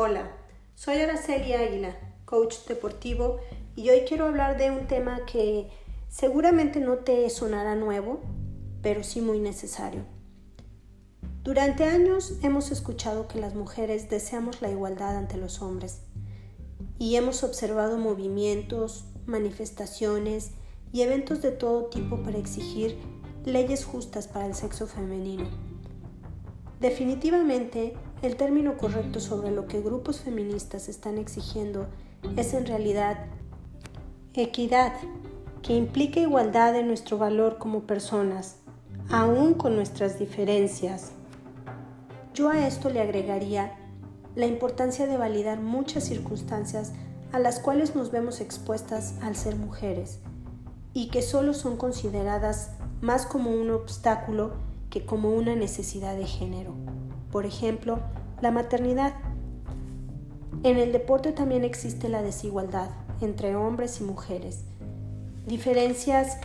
Hola, soy Araceli Águila, coach deportivo, y hoy quiero hablar de un tema que seguramente no te sonará nuevo, pero sí muy necesario. Durante años hemos escuchado que las mujeres deseamos la igualdad ante los hombres y hemos observado movimientos, manifestaciones y eventos de todo tipo para exigir leyes justas para el sexo femenino. Definitivamente, el término correcto sobre lo que grupos feministas están exigiendo es en realidad equidad, que implica igualdad en nuestro valor como personas, aún con nuestras diferencias. Yo a esto le agregaría la importancia de validar muchas circunstancias a las cuales nos vemos expuestas al ser mujeres y que solo son consideradas más como un obstáculo que como una necesidad de género por ejemplo, la maternidad. En el deporte también existe la desigualdad entre hombres y mujeres, diferencias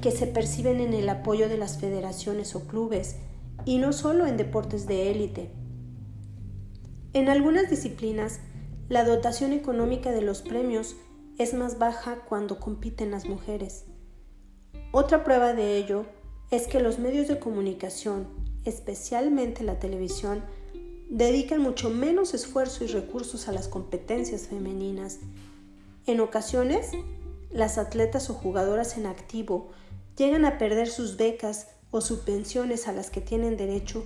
que se perciben en el apoyo de las federaciones o clubes y no solo en deportes de élite. En algunas disciplinas, la dotación económica de los premios es más baja cuando compiten las mujeres. Otra prueba de ello es que los medios de comunicación especialmente la televisión, dedican mucho menos esfuerzo y recursos a las competencias femeninas. En ocasiones, las atletas o jugadoras en activo llegan a perder sus becas o subvenciones a las que tienen derecho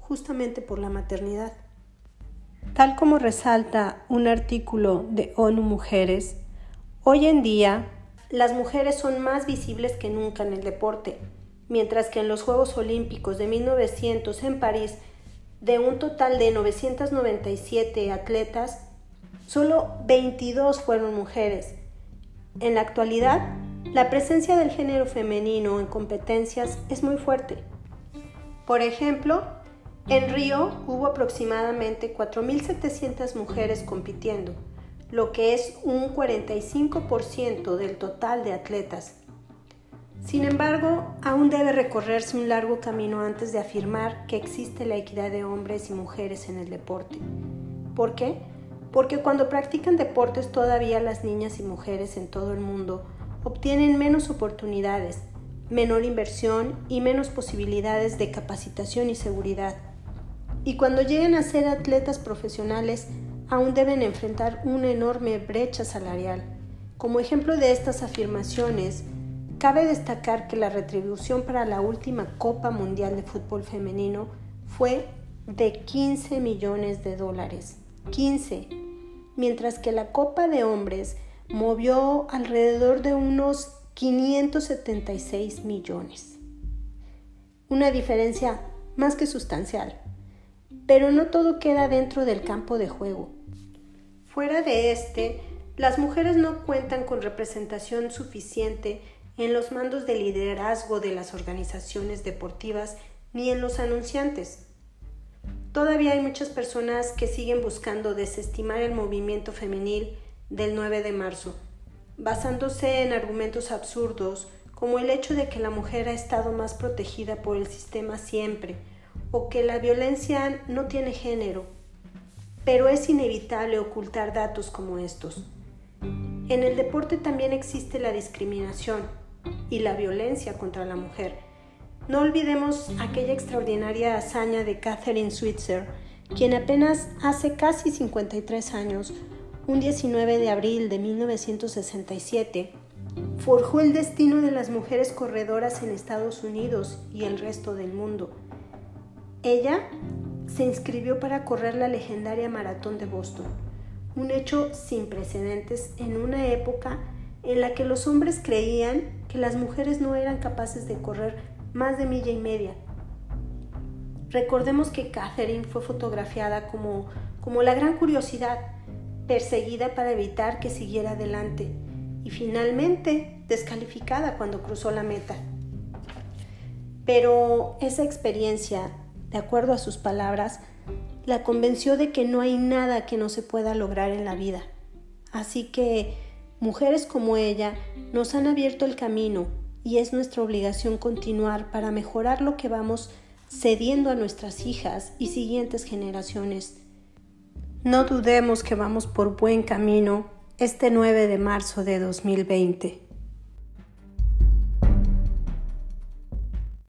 justamente por la maternidad. Tal como resalta un artículo de ONU Mujeres, hoy en día las mujeres son más visibles que nunca en el deporte mientras que en los Juegos Olímpicos de 1900 en París, de un total de 997 atletas, solo 22 fueron mujeres. En la actualidad, la presencia del género femenino en competencias es muy fuerte. Por ejemplo, en Río hubo aproximadamente 4.700 mujeres compitiendo, lo que es un 45% del total de atletas. Sin embargo, aún debe recorrerse un largo camino antes de afirmar que existe la equidad de hombres y mujeres en el deporte. ¿Por qué? Porque cuando practican deportes todavía las niñas y mujeres en todo el mundo obtienen menos oportunidades, menor inversión y menos posibilidades de capacitación y seguridad. Y cuando lleguen a ser atletas profesionales, aún deben enfrentar una enorme brecha salarial. Como ejemplo de estas afirmaciones, Cabe destacar que la retribución para la última Copa Mundial de Fútbol Femenino fue de 15 millones de dólares. 15. Mientras que la Copa de Hombres movió alrededor de unos 576 millones. Una diferencia más que sustancial. Pero no todo queda dentro del campo de juego. Fuera de este, las mujeres no cuentan con representación suficiente en los mandos de liderazgo de las organizaciones deportivas ni en los anunciantes. Todavía hay muchas personas que siguen buscando desestimar el movimiento femenil del 9 de marzo, basándose en argumentos absurdos como el hecho de que la mujer ha estado más protegida por el sistema siempre o que la violencia no tiene género. Pero es inevitable ocultar datos como estos. En el deporte también existe la discriminación, y la violencia contra la mujer. No olvidemos aquella extraordinaria hazaña de Catherine Switzer, quien apenas hace casi 53 años, un 19 de abril de 1967, forjó el destino de las mujeres corredoras en Estados Unidos y el resto del mundo. Ella se inscribió para correr la legendaria maratón de Boston, un hecho sin precedentes en una época en la que los hombres creían que las mujeres no eran capaces de correr más de milla y media. Recordemos que Catherine fue fotografiada como, como la gran curiosidad, perseguida para evitar que siguiera adelante y finalmente descalificada cuando cruzó la meta. Pero esa experiencia, de acuerdo a sus palabras, la convenció de que no hay nada que no se pueda lograr en la vida. Así que Mujeres como ella nos han abierto el camino y es nuestra obligación continuar para mejorar lo que vamos cediendo a nuestras hijas y siguientes generaciones. No dudemos que vamos por buen camino este 9 de marzo de 2020.